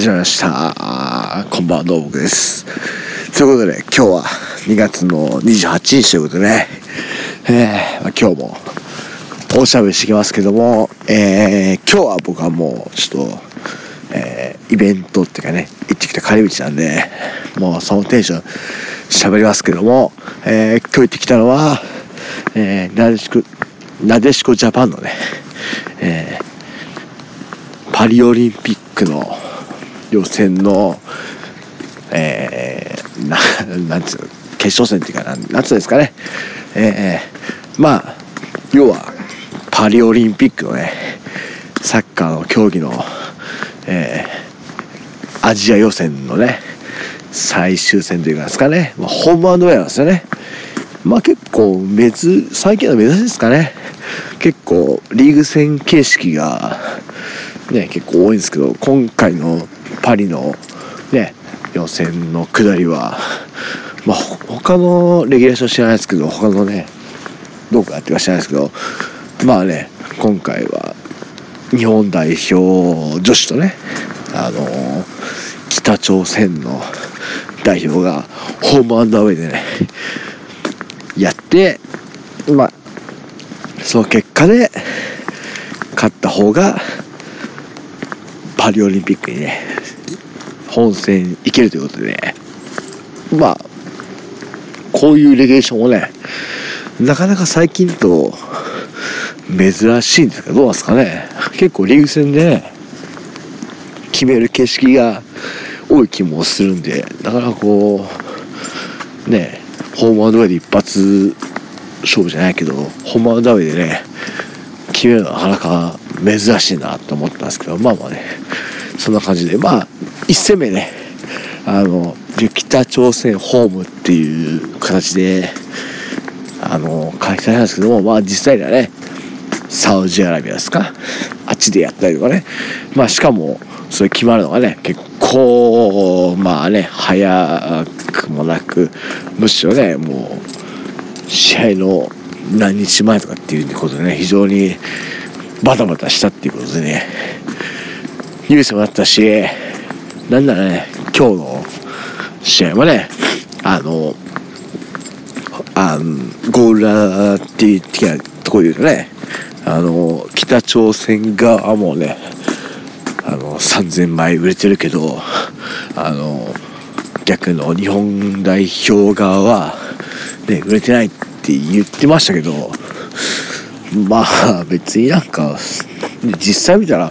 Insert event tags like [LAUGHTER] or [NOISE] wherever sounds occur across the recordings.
始まりましたこんばんはどうもです。ということで、今日は2月の28日ということでね、えー、今日もおしゃべりしてきますけども、えー、今日は僕はもうちょっと、えー、イベントっていうかね、行ってきた帰り道なんで、もうそのテンション喋りますけども、えー、今日行ってきたのは、えー、なでしこ、なでしこジャパンのね、えー、パリオリンピックの予選の、えー、ななんつう決勝戦っていうかななんつうんですかね、えー、まあ要はパリオリンピックのねサッカーの競技の、えー、アジア予選のね最終戦というかですかね、まあ、ホームアンドウェアなんですよね。まあ結構別最近の珍しいですかね。結構リーグ戦形式がね結構多いんですけど今回のパリのね予選の下りは。[LAUGHS] まあ他のレギュレーション知らないですけど他のねどこやってか知らないですけど。まあね今回は日本代表女子とねあの、北朝鮮の代表がホームアンダーウェイでねやってまあその結果で勝った方がパリオリンピックにね本戦行けるということでまあこういうレギュレーションをねなかなか最近と珍しいんですけどどうなんですかね。結構リーグ戦で、ね、決める景色が多い気もするんでだからこうねホームアドウェイで一発勝負じゃないけどホームアドウェイでね決めるのはなかなか珍しいなと思ったんですけどまあまあねそんな感じで。まあ1戦目ねあの北朝鮮ホームっていう形であの開催なんですけどもまあ実際にはねサウジアラビアですかあっちでやったりとかね。まあしかもそれ決まるのがね結構まあね早くもなくむしろねもう試合の何日前とかっていうことでね非常にバタバタしたっていうことでねニュースもあったしなんならね今日の試合はねあのあゴールラーっていう的なところで言うとねあの北朝鮮側もねあの3000枚売れてるけどあの逆の日本代表側は、ね、売れてないって言ってましたけどまあ別になんか実際見たら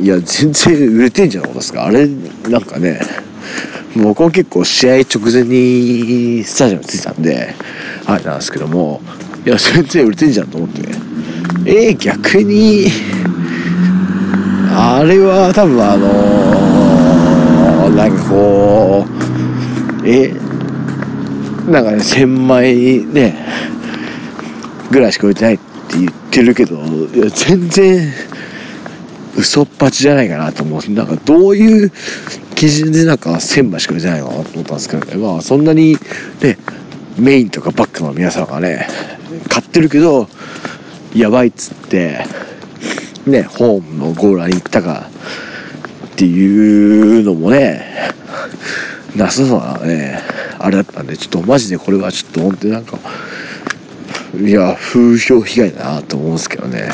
いや全然売れてんじゃないですか？あれなんかね僕は結構試合直前にスタジアム着いたんであれなんですけどもいや全然売れてんじゃんと思って。えー、逆にあれは多分あのー、なんかこうえなんかね1000枚ねぐらいしか売れてないって言ってるけどいや全然嘘っぱちじゃないかなと思う。なんかどういう基準でなんか1000枚しか売れないのかなと思ったんですけどね。まあそんなにねメインとかバックの皆さんがね買ってるけどやばいっつってねホームのゴーラーに行ったかっていうのもねなさそうなねあれだったんでちょっとマジでこれはちょっと本当になんかいや風評被害だなと思うんですけどね。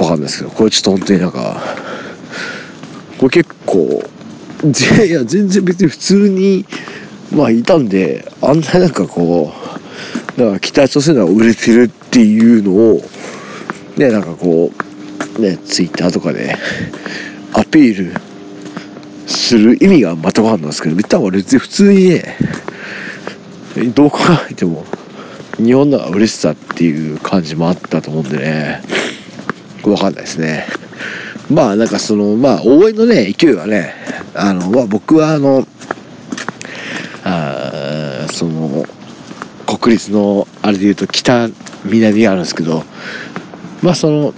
わかんないですけどこれちょっと本当になんかこれ結構 [LAUGHS] いや全然別に普通にまあいたんであんななんかこうだから北朝鮮が売れてるっていうのをねなんかこうねツイッターとかでアピールする意味がまた分かんないですけど多分別に普通にねどう考えても日本の嬉しさっていう感じもあったと思うんでね。分かんないですね。まあなんかそのまあ応援のね勢いはねあのまあ僕はあのあその国立のあれでいうと北南があるんですけどまあその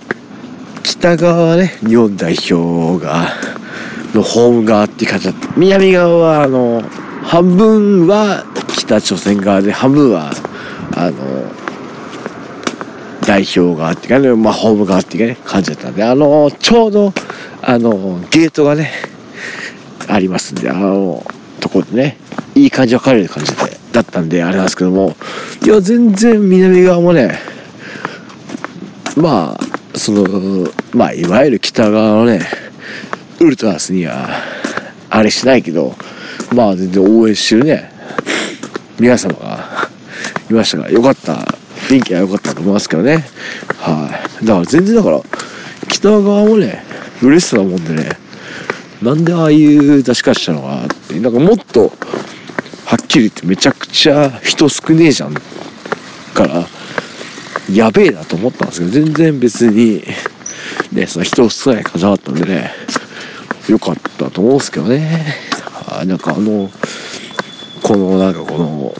北側はね日本代表がのホーム側っていう感じだった。南側はあの半分は北朝鮮側で半分はあの代表側ってかね、まあ、ホーム側ってかね感じだったんであのちょうどあのゲートがねありますんであのところでねいい感じ分かれる感じでだったんであれなんですけどもいや全然南側もねまあそのまあいわゆる北側のねウルトラスにはあれしないけどまあ全然応援してるね皆様がいましたからよかった雰囲気は良かったと思いますけどね。はい。だから全然だから北側もね嬉しそうなもんでねなんでああいう出し方したのかなってなんかもっとはっきり言ってめちゃくちゃ人少ねえじゃんからやべえなと思ったんですけど全然別にねその人少ない感じなかったんでねよかったと思うんですけどね。あなんかあのこのなんかこの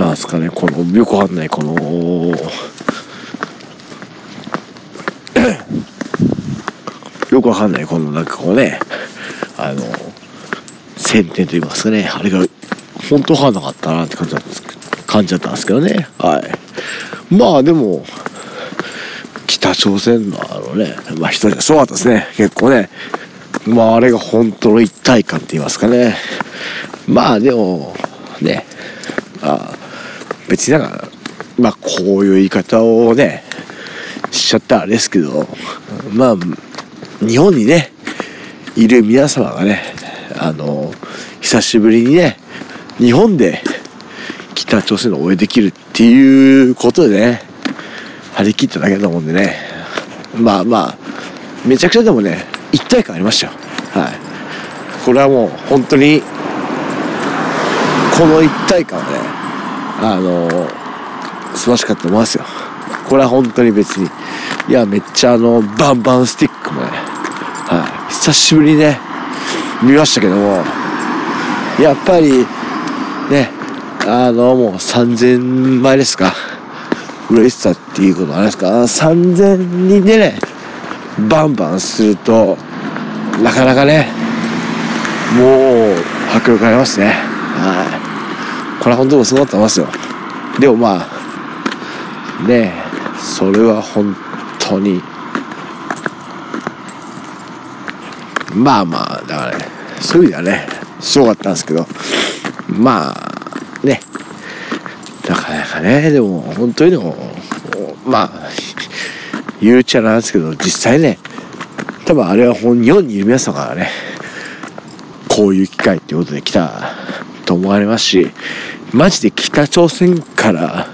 なんすかねこのよくわかんないこのよくわかんないこのなんかこうねあの先天と言いますかねあれが本当わかんなかったなって感じだったんです感じだったんですけどねはい。まあでも北朝鮮のあのねまあ人じゃすごかったですね結構ね。まああれが本当の一体感って言いますかね。まあでもねあ別になんかまあこういう言い方をねしちゃったあれですけどまあ日本にねいる皆様がねあの久しぶりにね日本で北朝鮮の応援できるっていうことでね張り切っただけだと思うんでね。まあまあめちゃくちゃでもね一体感ありましたよ。はい。これはもう本当にこの一体感はねあの素晴らしかったと思いますよ。これは本当に別に。いやめっちゃあのバンバンスティックもね。はい。久しぶりにね見ましたけども。やっぱりねあのもう3000枚ですか。嬉しさっていうことあれですか。3000人でねバンバンするとなかなかねもう迫力ありますね。はい。これは本当にすごかったと思いますよ。でもまあねえそれは本当にまあまあだからねそういう意味ではねすごかったんですけどまあねなかなかねでも本当にでもまあ言うちゃなんですけど実際ね多分あれは日本にいる皆さんからねこういう機会ってことで来たと思われますしマジで北朝鮮から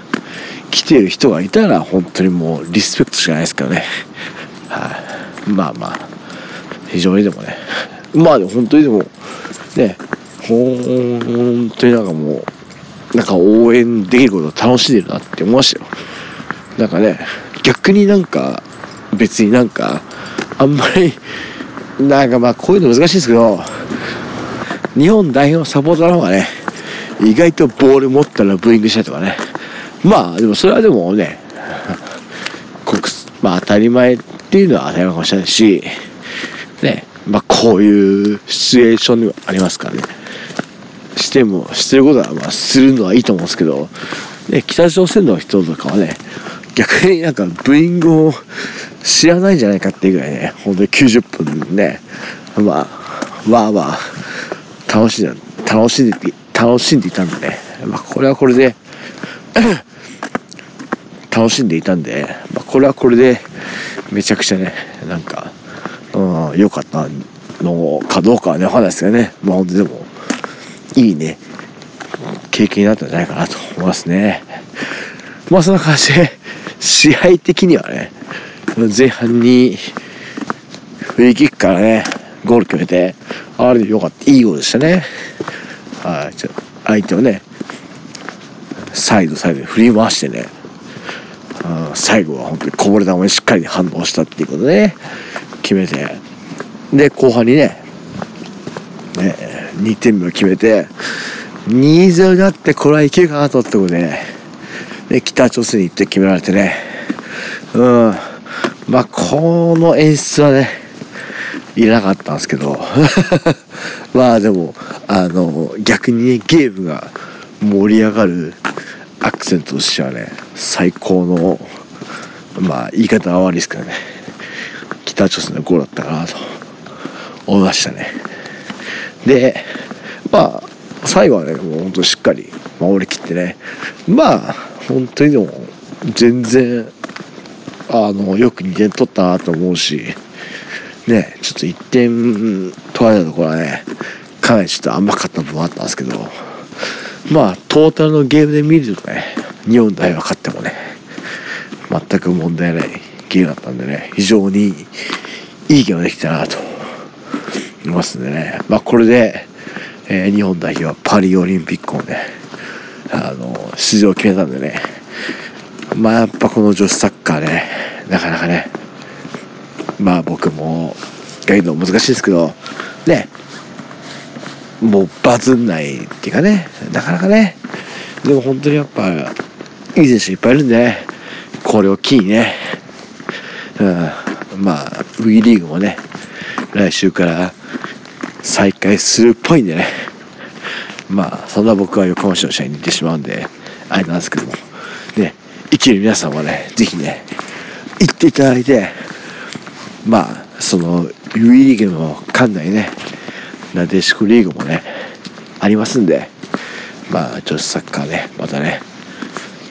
来てる人がいたら本当にもうリスペクトしかないですからね。はい、まあまあ。非常にでもね。まあでも本当にでもね。本当になんかもうなんか応援できることを楽しんでるなって思いましたよ。なんかね逆になんか別になんかあんまりなんかまあこういうの難しいですけど日本代表サポーターの方がね意外とボール持ったらブーイングしたりとかね。まあでもそれはでもね国まあ当たり前っていうのは当たり前かもしれないしねまあこういうシチュエーションにはありますからね。してもしてることはまあするのはいいと思うんですけど、ね、北朝鮮の人とかはね逆になんかブーイングを知らないんじゃないかっていうぐらいね本当に90分ねまあわあわあ楽しんで楽しんで楽しんでいたんでね、まあ、これはこれで [COUGHS] 楽しんでいたんで、まあ、これはこれでめちゃくちゃねなんか良、うん、かったのかどうかはね分かんないですけどね。まあ本当でもいいね経験になったんじゃないかなと思いますね。まあそんな感じで試合的にはね前半にフリーキックからねゴール決めてあれでよかった。いいゴールでしたね。はいちょ相手をねサイドサイドで振り回してね最後は本当にこぼれ球にしっかり反応したっていうことでね決めてで後半にねね2点目を決めて2-0になってこれはいけるかなと思ってことで、ね、北朝鮮に行って決められてねうんまあこの演出はねいなかったんですけど。[LAUGHS] まあでもあの逆にねゲームが盛り上がるアクセントとしてはね最高のまあ言い方は悪いですけどね北朝鮮のゴールだったかなと思いましたね。でまあ最後はねもうほんとしっかり守りきってねまあ本当にでも全然あのよく2点取ったなと思うしねちょっと1点取られたところはねかなりちょっと甘かった部分もあったんですけどまあトータルのゲームで見るとね日本代表勝ってもね全く問題ないゲームだったんでね非常にいいゲームできたなと思いますんでね。まあこれで、えー、日本代表はパリオリンピックをねあの出場を決めたんでね。まあやっぱこの女子サッカーねなかなかねまあ僕もが言うの難しいですけどね。もうバズんないっていうかね。なかなかね。でも本当にやっぱいい選手いっぱいいるんでね。これを機にね、うん、まあ WE リーグもね。来週から再開するっぽいんでね。まあそんな僕は横浜市の試合に行ってしまうんであれなんですけども。ね。生きる皆さんはね是非ね行っていただいてまあその WE リーグの館内ねなでしこリーグもねありますんでまあ女子サッカーねまたね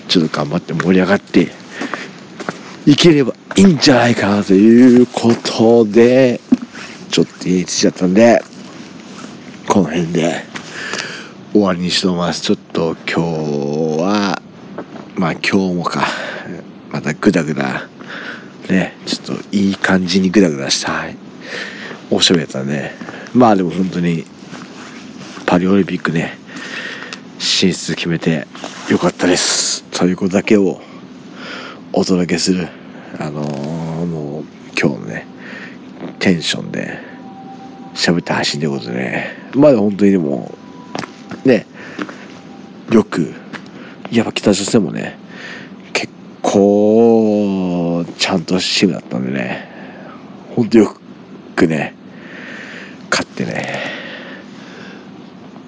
ちょっと頑張って盛り上がっていければいいんじゃないかなということでちょっと家に着いちゃったんでこの辺で終わりにしとます。ちょっと今日はまあ今日もか。またグダグダねちょっといい感じにグダグダした。おしゃべりだったんでまあでも本当にパリオリンピックね進出決めてよかったです。ということだけをお届けするあのー、もう今日のねテンションで喋った配信ということでね。まだ本当にでもねよくやっぱ北朝鮮もね結構ちゃんとチームだったんでね。本当よくね勝ってね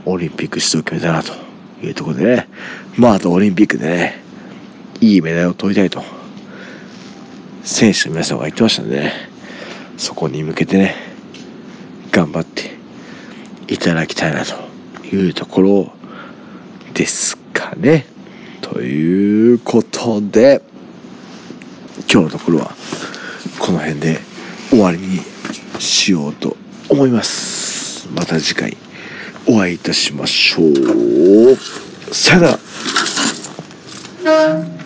オリンピック出場決めたなというところでね。まああとオリンピックでねいいメダルを取りたいと選手の皆さんが言ってましたんでね。そこに向けてね頑張っていただきたいなというところですかね。ということで今日のところはこの辺で終わりにしようと思います。また次回お会いいたしましょう。さよなら。